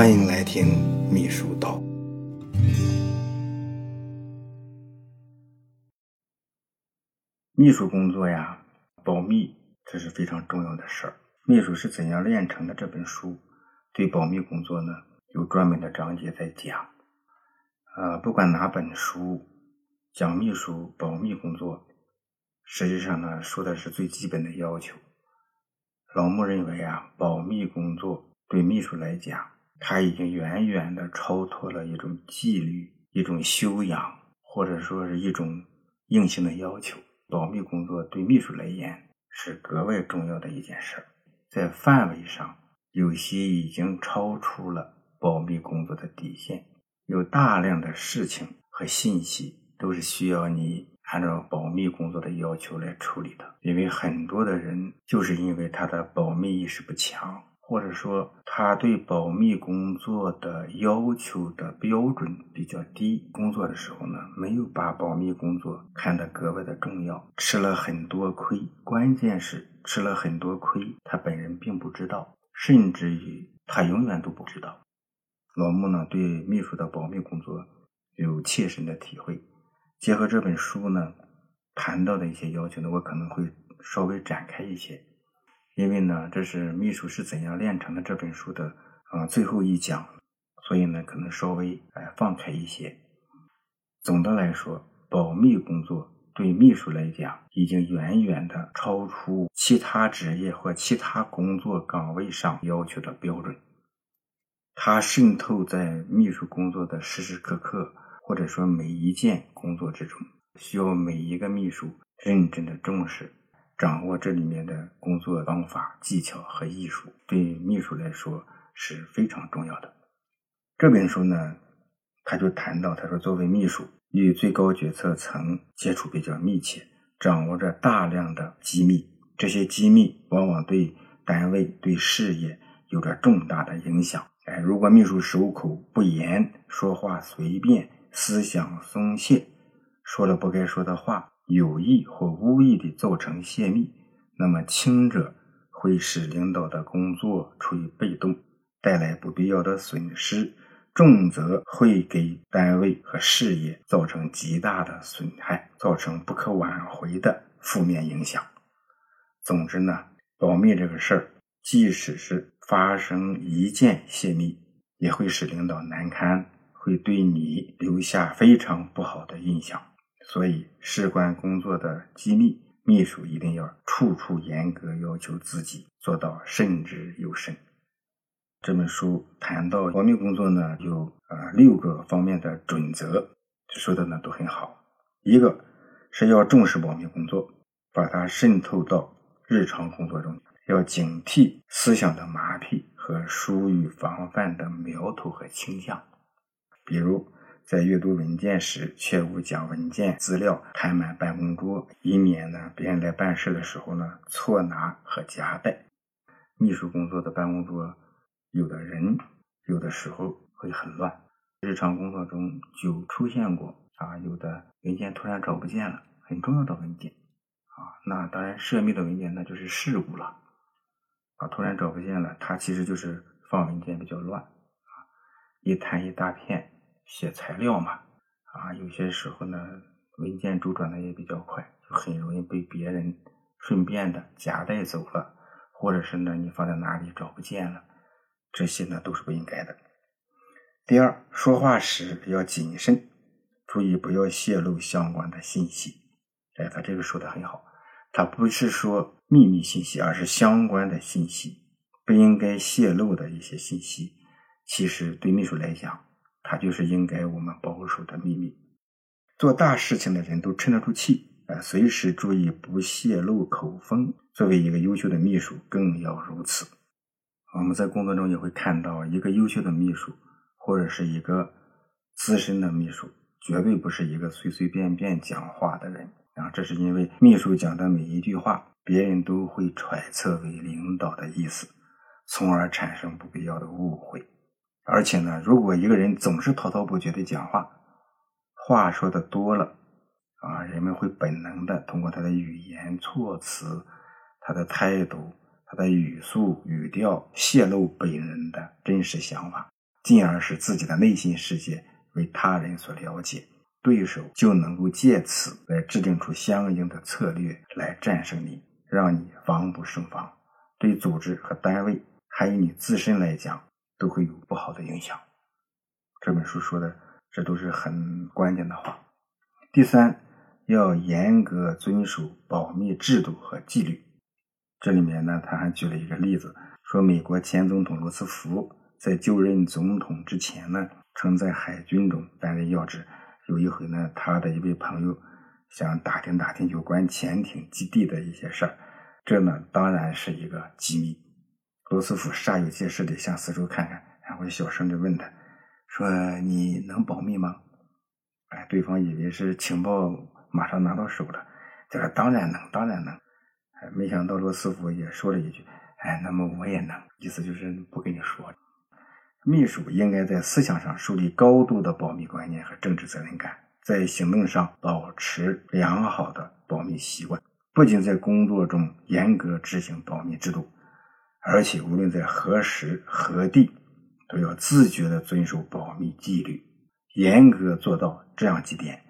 欢迎来听秘书道。秘书工作呀，保密这是非常重要的事儿。秘书是怎样炼成的？这本书对保密工作呢有专门的章节在讲。呃，不管哪本书讲秘书保密工作，实际上呢说的是最基本的要求。老穆认为啊，保密工作对秘书来讲，他已经远远的超脱了一种纪律、一种修养，或者说是一种硬性的要求。保密工作对秘书来言是格外重要的一件事儿，在范围上有些已经超出了保密工作的底线，有大量的事情和信息都是需要你。按照保密工作的要求来处理的，因为很多的人就是因为他的保密意识不强，或者说他对保密工作的要求的标准比较低，工作的时候呢，没有把保密工作看得格外的重要，吃了很多亏。关键是吃了很多亏，他本人并不知道，甚至于他永远都不知道。老穆呢，对秘书的保密工作有切身的体会。结合这本书呢，谈到的一些要求呢，我可能会稍微展开一些，因为呢，这是秘书是怎样炼成的这本书的啊最后一讲，所以呢，可能稍微哎放开一些。总的来说，保密工作对秘书来讲，已经远远的超出其他职业或其他工作岗位上要求的标准，它渗透在秘书工作的时时刻刻。或者说每一件工作之中，需要每一个秘书认真的重视，掌握这里面的工作方法、技巧和艺术，对秘书来说是非常重要的。这本书呢，他就谈到，他说作为秘书，与最高决策层接触比较密切，掌握着大量的机密，这些机密往往对单位、对事业有着重大的影响。哎，如果秘书守口不严，说话随便。思想松懈，说了不该说的话，有意或无意的造成泄密，那么轻者会使领导的工作处于被动，带来不必要的损失；重则会给单位和事业造成极大的损害，造成不可挽回的负面影响。总之呢，保密这个事儿，即使是发生一件泄密，也会使领导难堪。会对你留下非常不好的印象，所以事关工作的机密，秘书一定要处处严格要求自己，做到慎之又慎。这本书谈到保密工作呢，有啊六个方面的准则，说的呢都很好。一个是要重视保密工作，把它渗透到日常工作中，要警惕思想的麻痹和疏于防范的苗头和倾向。比如，在阅读文件时，切勿将文件资料摊满办公桌，以免呢别人来办事的时候呢错拿和夹带。秘书工作的办公桌，有的人有的时候会很乱。日常工作中就出现过啊，有的文件突然找不见了，很重要的文件啊，那当然涉密的文件那就是事故了啊，突然找不见了，它其实就是放文件比较乱啊，一摊一大片。写材料嘛，啊，有些时候呢，文件周转的也比较快，就很容易被别人顺便的夹带走了，或者是呢，你放在哪里找不见了，这些呢都是不应该的。第二，说话时要谨慎，注意不要泄露相关的信息。哎，他这个说的很好，他不是说秘密信息，而是相关的信息，不应该泄露的一些信息，其实对秘书来讲。它就是应该我们保守的秘密。做大事情的人都沉得住气，啊，随时注意不泄露口风。作为一个优秀的秘书，更要如此。我们在工作中也会看到，一个优秀的秘书或者是一个资深的秘书，绝对不是一个随随便便讲话的人啊。这是因为秘书讲的每一句话，别人都会揣测为领导的意思，从而产生不必要的误会。而且呢，如果一个人总是滔滔不绝的讲话，话说的多了，啊，人们会本能的通过他的语言措辞、他的态度、他的语速语调泄露本人的真实想法，进而使自己的内心世界为他人所了解，对手就能够借此来制定出相应的策略来战胜你，让你防不胜防。对组织和单位，还有你自身来讲，都会有不好的影响。这本书说的，这都是很关键的话。第三，要严格遵守保密制度和纪律。这里面呢，他还举了一个例子，说美国前总统罗斯福在就任总统之前呢，曾在海军中担任要职。有一回呢，他的一位朋友想打听打听有关潜艇基地的一些事儿。这呢，当然是一个机密。罗斯福煞有介事地向四周看看，然后小声地问他：“说你能保密吗？”哎，对方以为是情报马上拿到手了，就说：“当然能，当然能。”哎，没想到罗斯福也说了一句：“哎，那么我也能。”意思就是不跟你说。秘书应该在思想上树立高度的保密观念和政治责任感，在行动上保持良好的保密习惯。不仅在工作中严格执行保密制度，而且无论在何时何地，都要自觉地遵守保密纪律，严格做到这样几点：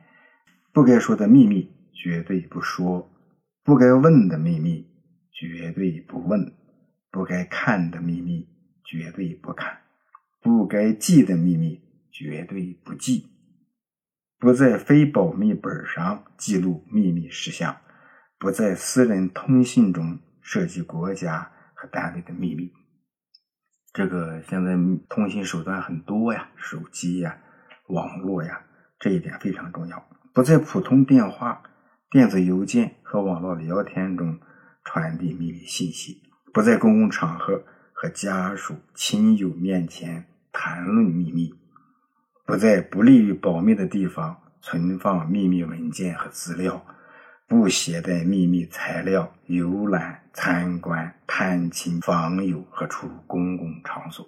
不该说的秘密绝对不说，不该问的秘密绝对不问，不该看的秘密绝对不看，不该记的秘密绝对不记，不在非保密本上记录秘密事项。不在私人通信中涉及国家和单位的秘密。这个现在通信手段很多呀，手机呀、网络呀，这一点非常重要。不在普通电话、电子邮件和网络聊天中传递秘密信息。不在公共场合和家属、亲友面前谈论秘密。不在不利于保密的地方存放秘密文件和资料。不携带秘密材料游览、参观、探亲访友和出入公共场所，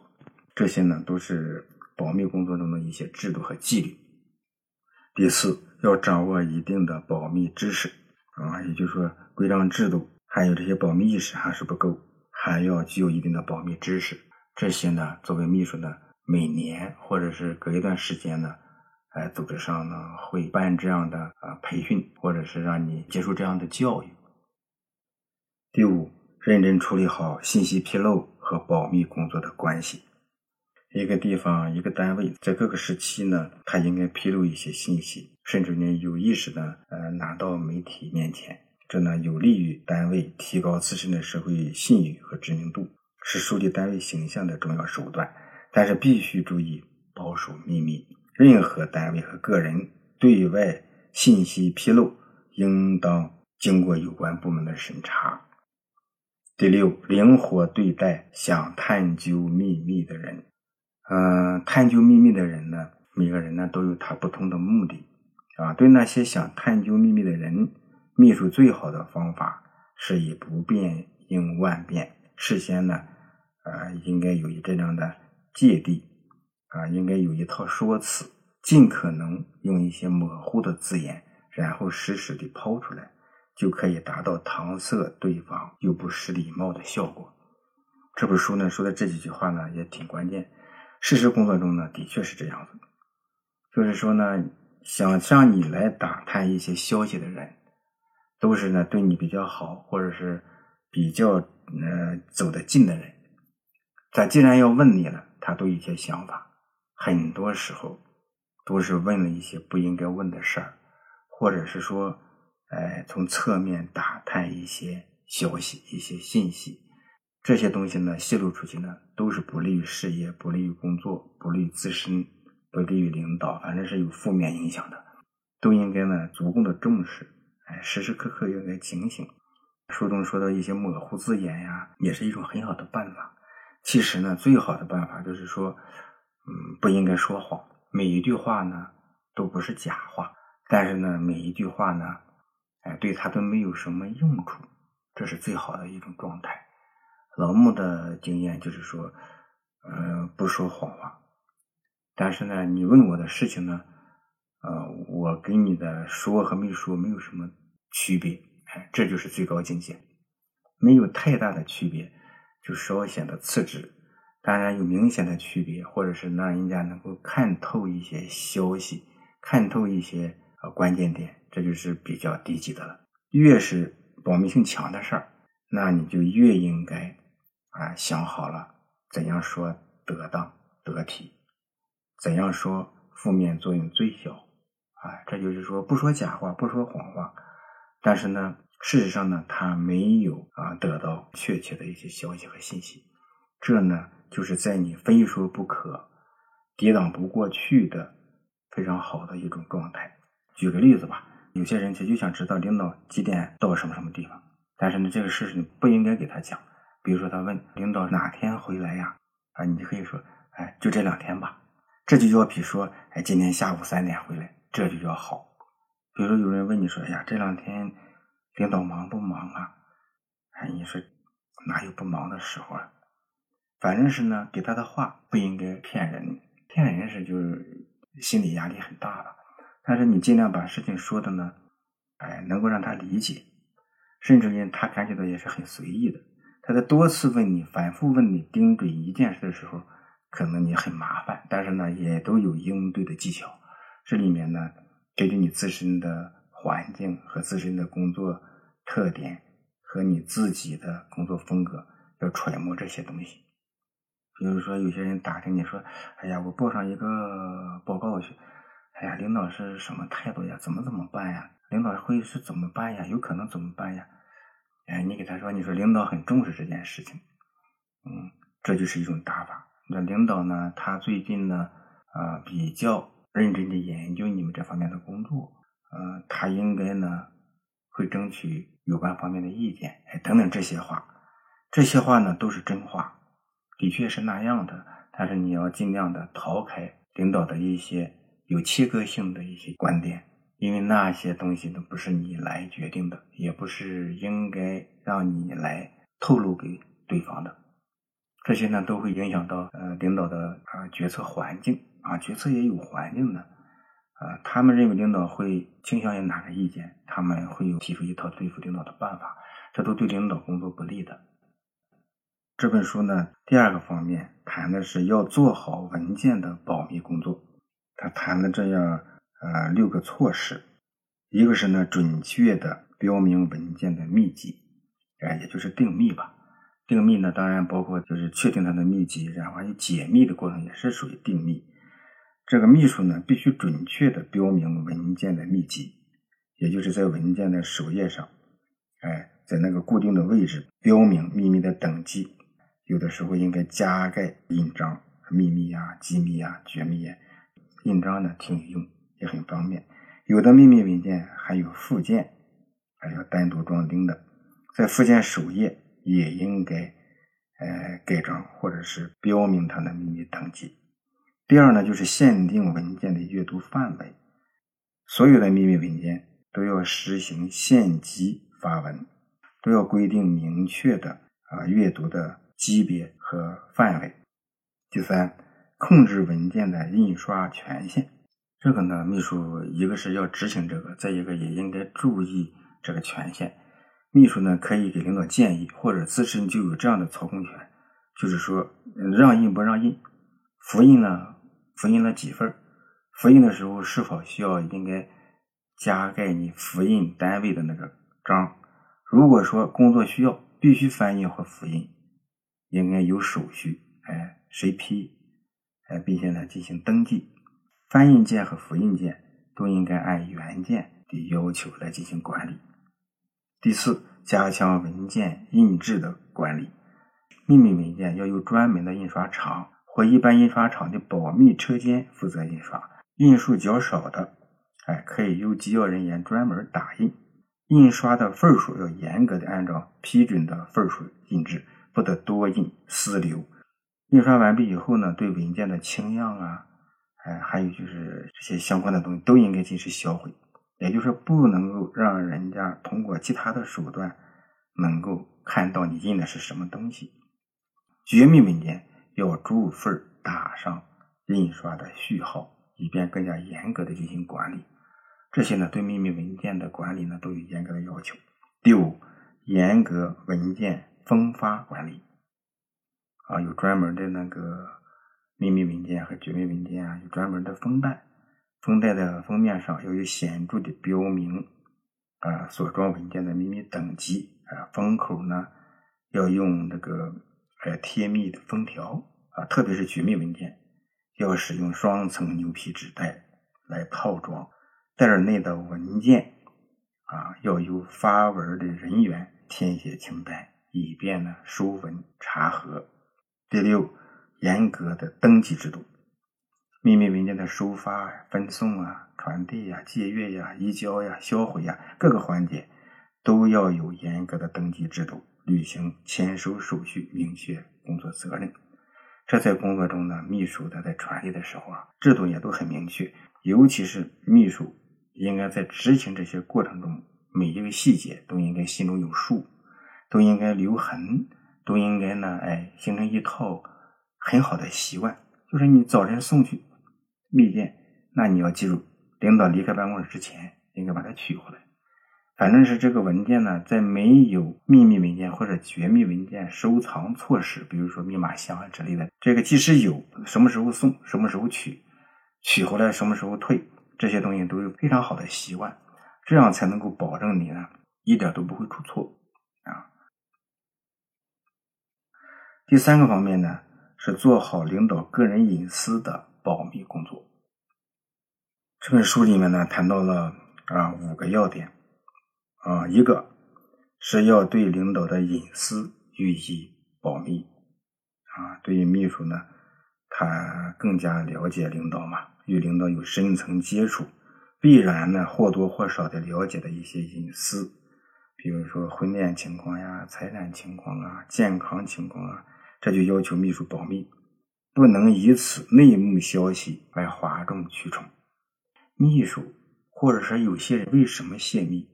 这些呢都是保密工作中的一些制度和纪律。第四，要掌握一定的保密知识啊，也就是说，规章制度还有这些保密意识还是不够，还要具有一定的保密知识。这些呢，作为秘书呢，每年或者是隔一段时间呢。哎，组织上呢会办这样的啊培训，或者是让你接受这样的教育。第五，认真处理好信息披露和保密工作的关系。一个地方、一个单位在各个时期呢，它应该披露一些信息，甚至呢有意识的呃拿到媒体面前，这呢有利于单位提高自身的社会信誉和知名度，是树立单位形象的重要手段。但是必须注意保守秘密。任何单位和个人对外信息披露，应当经过有关部门的审查。第六，灵活对待想探究秘密的人。嗯，探究秘密的人呢，每个人呢都有他不同的目的啊。对那些想探究秘密的人，秘书最好的方法是以不变应万变，事先呢，呃，应该有一这样的芥蒂。啊，应该有一套说辞，尽可能用一些模糊的字眼，然后实时的抛出来，就可以达到搪塞对方又不失礼貌的效果。这本书呢说的这几句话呢也挺关键，事实工作中呢的确是这样子，就是说呢，想向你来打探一些消息的人，都是呢对你比较好，或者是比较呃走得近的人，他既然要问你了，他都有些想法。很多时候都是问了一些不应该问的事儿，或者是说，哎，从侧面打探一些消息、一些信息，这些东西呢泄露出去呢，都是不利于事业、不利于工作、不利于自身、不利于领导，反正是有负面影响的，都应该呢足够的重视，哎，时时刻刻应该警醒。书中说到一些模糊字眼呀，也是一种很好的办法。其实呢，最好的办法就是说。嗯，不应该说谎。每一句话呢，都不是假话。但是呢，每一句话呢，哎，对他都没有什么用处。这是最好的一种状态。老木的经验就是说，呃，不说谎话。但是呢，你问我的事情呢，呃，我跟你的说和没说没有什么区别。哎，这就是最高境界。没有太大的区别，就稍显得次之。当然有明显的区别，或者是让人家能够看透一些消息，看透一些呃关键点，这就是比较低级的了。越是保密性强的事儿，那你就越应该啊想好了怎样说得当得体，怎样说负面作用最小啊。这就是说不说假话，不说谎话，但是呢，事实上呢，他没有啊得到确切的一些消息和信息，这呢就是在你非说不可、抵挡不过去的非常好的一种状态。举个例子吧。有些人他就想知道领导几点到什么什么地方，但是呢，这个事情不应该给他讲。比如说，他问领导哪天回来呀？啊，你就可以说，哎，就这两天吧。这就要比说，哎，今天下午三点回来，这就叫好。比如说，有人问你说，哎呀，这两天领导忙不忙啊？哎，你说哪有不忙的时候啊？反正是呢，给他的话不应该骗人，骗人是就是心理压力很大了。但是你尽量把事情说的呢，哎，能够让他理解，甚至于他感觉到也是很随意的。他在多次问你、反复问你、盯准一件事的时候，可能你很麻烦，但是呢，也都有应对的技巧。这里面呢，根据你自身的环境和自身的工作特点和你自己的工作风格，要揣摩这些东西。比如说，有些人打听你说：“哎呀，我报上一个报告去。”哎呀，领导是什么态度呀？怎么怎么办呀？领导会是怎么办呀？有可能怎么办呀？哎，你给他说，你说领导很重视这件事情，嗯，这就是一种打法。那领导呢，他最近呢，啊，比较认真的研究你们这方面的工作，呃，他应该呢，会争取有关方面的意见，哎，等等这些话，这些话呢都是真话，的确是那样的。但是你要尽量的逃开领导的一些。有切割性的一些观点，因为那些东西都不是你来决定的，也不是应该让你来透露给对方的。这些呢，都会影响到呃领导的啊决策环境啊，决策也有环境的啊。他们认为领导会倾向于哪个意见，他们会有提出一套对付领导的办法，这都对领导工作不利的。这本书呢，第二个方面谈的是要做好文件的保密工作。他谈了这样呃六个措施，一个是呢准确的标明文件的密集，哎，也就是定密吧。定密呢，当然包括就是确定它的密集，然后还解密的过程，也是属于定密。这个秘书呢，必须准确的标明文件的密集，也就是在文件的首页上，哎，在那个固定的位置标明秘密的等级，有的时候应该加盖印章，秘密呀、机密呀、绝密呀。印章呢挺有用，也很方便。有的秘密文件还有附件，还要单独装订的，在附件首页也应该呃盖章或者是标明它的秘密等级。第二呢，就是限定文件的阅读范围，所有的秘密文件都要实行限级发文，都要规定明确的啊阅读的级别和范围。第三。控制文件的印刷权限，这个呢，秘书一个是要执行这个，再一个也应该注意这个权限。秘书呢，可以给领导建议，或者自身就有这样的操控权，就是说让印不让印，复印呢，复印了几份复印的时候是否需要应该加盖你复印单位的那个章？如果说工作需要必须翻印或复印，应该有手续，哎，谁批？哎并且呢，进行登记，翻印件和复印件都应该按原件的要求来进行管理。第四，加强文件印制的管理，秘密文件要由专门的印刷厂或一般印刷厂的保密车间负责印刷，印数较少的，哎，可以由机要人员专门打印。印刷的份数要严格的按照批准的份数印制，不得多印私留。印刷完毕以后呢，对文件的清样啊，哎，还有就是这些相关的东西都应该进行销毁，也就是不能够让人家通过其他的手段能够看到你印的是什么东西。绝密文件要逐份打上印刷的序号，以便更加严格的进行管理。这些呢，对秘密文件的管理呢，都有严格的要求。第五，严格文件分发管理。啊，有专门的那个秘密文件和绝密文件啊，有专门的封袋，封袋的封面上要有显著的标明啊，所装文件的秘密等级啊，封口呢要用那个呃贴密的封条啊，特别是绝密文件要使用双层牛皮纸袋来套装，袋内的文件啊要由发文的人员填写清单，以便呢收文查核。第六，严格的登记制度，秘密文件的收发、分送啊、传递呀、借阅呀、移交呀、销毁呀，各个环节都要有严格的登记制度，履行签收手续，明确工作责任。这在工作中呢，秘书他在传递的时候啊，制度也都很明确，尤其是秘书应该在执行这些过程中，每一个细节都应该心中有数，都应该留痕。都应该呢，哎，形成一套很好的习惯，就是你早晨送去密件，那你要记住，领导离开办公室之前应该把它取回来。反正是这个文件呢，在没有秘密文件或者绝密文件收藏措施，比如说密码箱啊之类的，这个即使有，什么时候送，什么时候取，取回来什么时候退，这些东西都有非常好的习惯，这样才能够保证你呢一点都不会出错啊。第三个方面呢，是做好领导个人隐私的保密工作。这本书里面呢，谈到了啊五个要点啊，一个是要对领导的隐私予以保密啊。对于秘书呢，他更加了解领导嘛，与领导有深层接触，必然呢或多或少的了解的一些隐私，比如说婚恋情况呀、财产情况啊、健康情况啊。这就要求秘书保密，不能以此内幕消息来哗众取宠。秘书或者说有些人为什么泄密？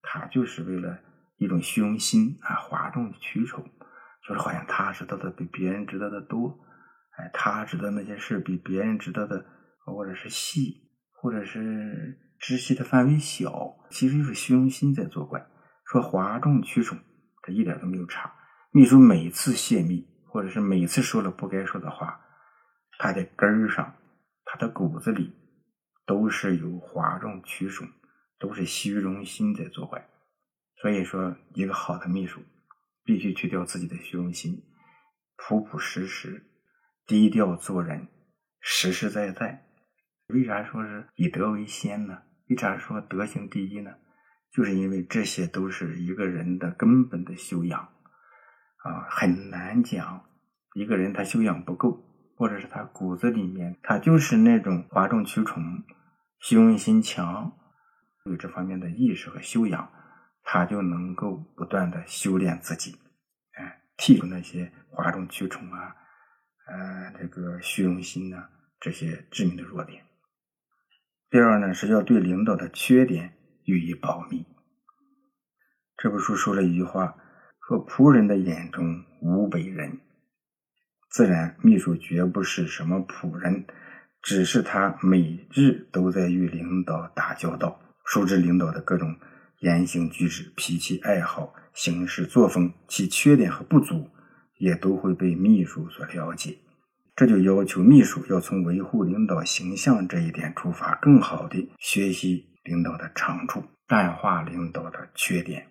他就是为了一种虚荣心啊，哗众取宠，就是好像他知道的比别人知道的多，哎，他知道那些事比别人知道的或者是细，或者是知悉的范围小，其实就是虚荣心在作怪。说哗众取宠，这一点都没有差。秘书每次泄密。或者是每次说了不该说的话，他的根儿上，他的骨子里都是有哗众取宠，都是虚荣心在作怪。所以说，一个好的秘书必须去掉自己的虚荣心，朴朴实实、低调做人，实实在在。为啥说是以德为先呢？为啥说德行第一呢？就是因为这些都是一个人的根本的修养。啊，很难讲，一个人他修养不够，或者是他骨子里面他就是那种哗众取宠、虚荣心强，有这方面的意识和修养，他就能够不断的修炼自己，哎，剔除那些哗众取宠啊，呃，这个虚荣心呐这些致命的弱点。第二呢，是要对领导的缺点予以保密。这本书说了一句话。和仆人的眼中无伟人，自然秘书绝不是什么仆人，只是他每日都在与领导打交道，熟知领导的各种言行举止、脾气爱好、行事作风，其缺点和不足也都会被秘书所了解。这就要求秘书要从维护领导形象这一点出发，更好的学习领导的长处，淡化领导的缺点。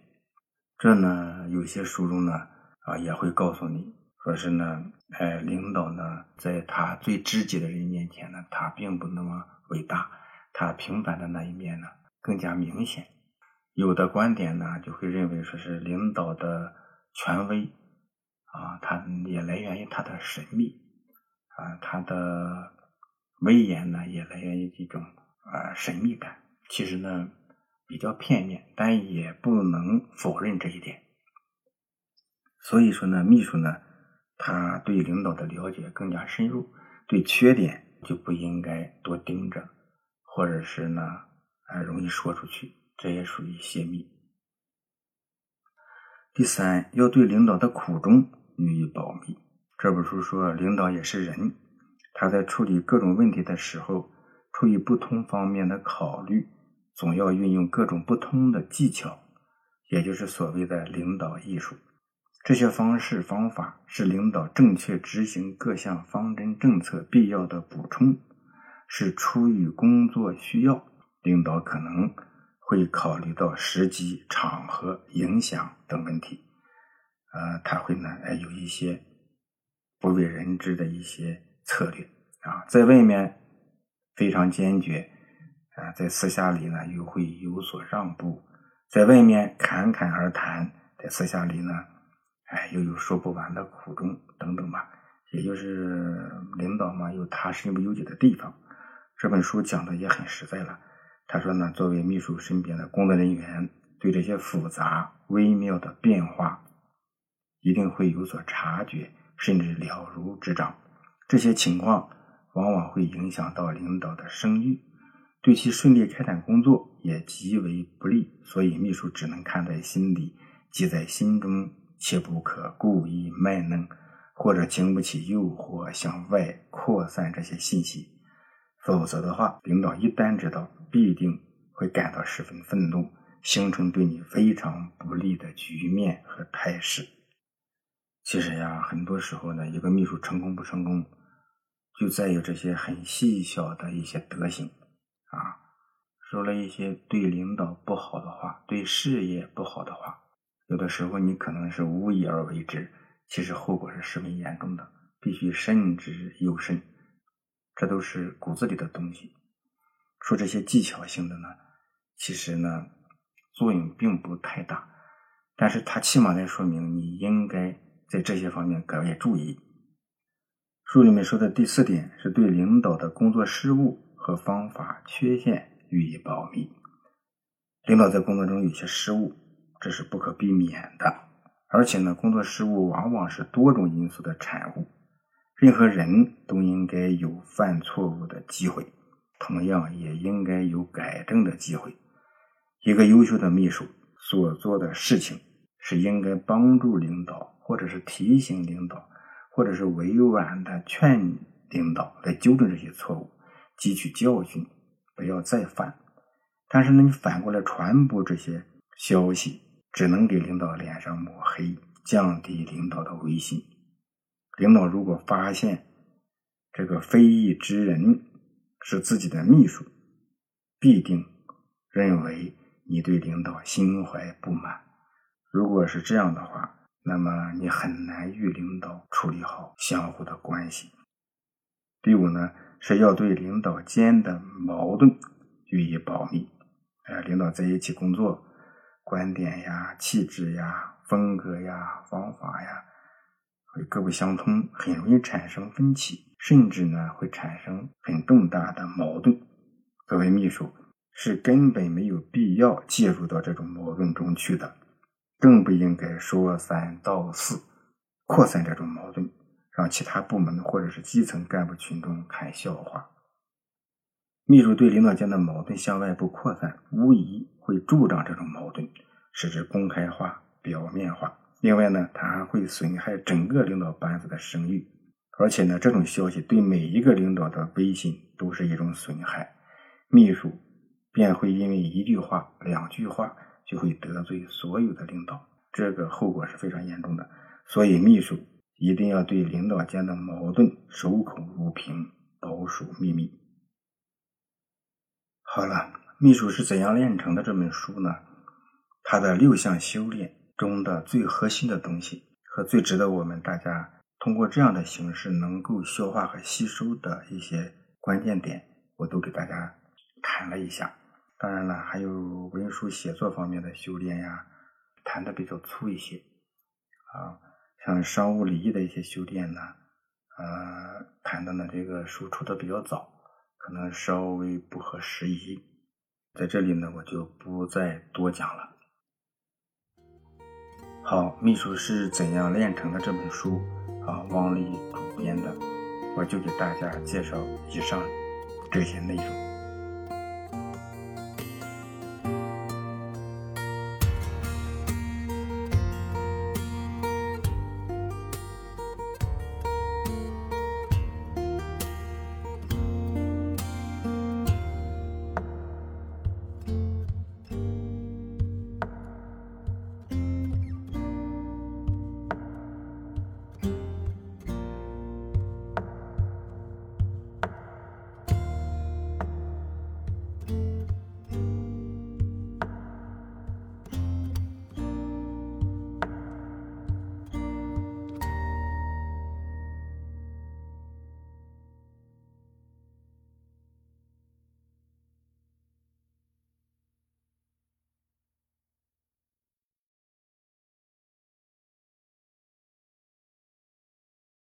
这呢，有些书中呢，啊，也会告诉你，说是呢，哎，领导呢，在他最知己的人面前呢，他并不那么伟大，他平凡的那一面呢，更加明显。有的观点呢，就会认为说是领导的权威，啊，他也来源于他的神秘，啊，他的威严呢，也来源于这种啊神秘感。其实呢。比较片面，但也不能否认这一点。所以说呢，秘书呢，他对领导的了解更加深入，对缺点就不应该多盯着，或者是呢，啊，容易说出去，这也属于泄密。第三，要对领导的苦衷予以保密。这本书说，领导也是人，他在处理各种问题的时候，出于不同方面的考虑。总要运用各种不同的技巧，也就是所谓的领导艺术，这些方式方法是领导正确执行各项方针政策必要的补充，是出于工作需要，领导可能会考虑到时机、场合、影响等问题，呃，他会呢，哎，有一些不为人知的一些策略啊，在外面非常坚决，在私下里呢又会有所让步，在外面侃侃而谈，在私下里呢。哎，又有说不完的苦衷等等吧，也就是领导嘛，有他身不由己的地方。这本书讲的也很实在了。他说呢，作为秘书身边的工作人员，对这些复杂微妙的变化，一定会有所察觉，甚至了如指掌。这些情况往往会影响到领导的声誉，对其顺利开展工作也极为不利。所以，秘书只能看在心里，记在心中。切不可故意卖弄，或者经不起诱惑向外扩散这些信息，否则的话，领导一旦知道，必定会感到十分愤怒，形成对你非常不利的局面和态势。其实呀，很多时候呢，一个秘书成功不成功，就在于这些很细小的一些德行啊，说了一些对领导不好的话，对事业不好的话。有的时候你可能是无意而为之，其实后果是十分严重的，必须慎之又慎。这都是骨子里的东西。说这些技巧性的呢，其实呢作用并不太大，但是它起码在说明你应该在这些方面格外注意。书里面说的第四点是对领导的工作失误和方法缺陷予以保密。领导在工作中有些失误。这是不可避免的，而且呢，工作失误往往是多种因素的产物。任何人都应该有犯错误的机会，同样也应该有改正的机会。一个优秀的秘书所做的事情，是应该帮助领导，或者是提醒领导，或者是委婉的劝领导来纠正这些错误，汲取教训，不要再犯。但是呢，你反过来传播这些消息。只能给领导脸上抹黑，降低领导的威信。领导如果发现这个非议之人是自己的秘书，必定认为你对领导心怀不满。如果是这样的话，那么你很难与领导处理好相互的关系。第五呢，是要对领导间的矛盾予以保密。呃，领导在一起工作。观点呀、气质呀、风格呀、方法呀，会各不相通，很容易产生分歧，甚至呢会产生很重大的矛盾。作为秘书，是根本没有必要介入到这种矛盾中去的，更不应该说三道四，扩散这种矛盾，让其他部门或者是基层干部群众看笑话。秘书对领导间的矛盾向外部扩散，无疑会助长这种矛盾，使之公开化、表面化。另外呢，它还会损害整个领导班子的声誉。而且呢，这种消息对每一个领导的威信都是一种损害。秘书便会因为一句话、两句话就会得罪所有的领导，这个后果是非常严重的。所以，秘书一定要对领导间的矛盾守口如瓶，保守秘密。好了，秘书是怎样炼成的？这本书呢，它的六项修炼中的最核心的东西和最值得我们大家通过这样的形式能够消化和吸收的一些关键点，我都给大家谈了一下。当然了，还有文书写作方面的修炼呀，谈的比较粗一些啊，像商务礼仪的一些修炼呢，呃，谈的呢这个书出的比较早。可能稍微不合时宜，在这里呢，我就不再多讲了。好，秘书是怎样炼成的这本书啊？汪丽主编的，我就给大家介绍以上这些内容。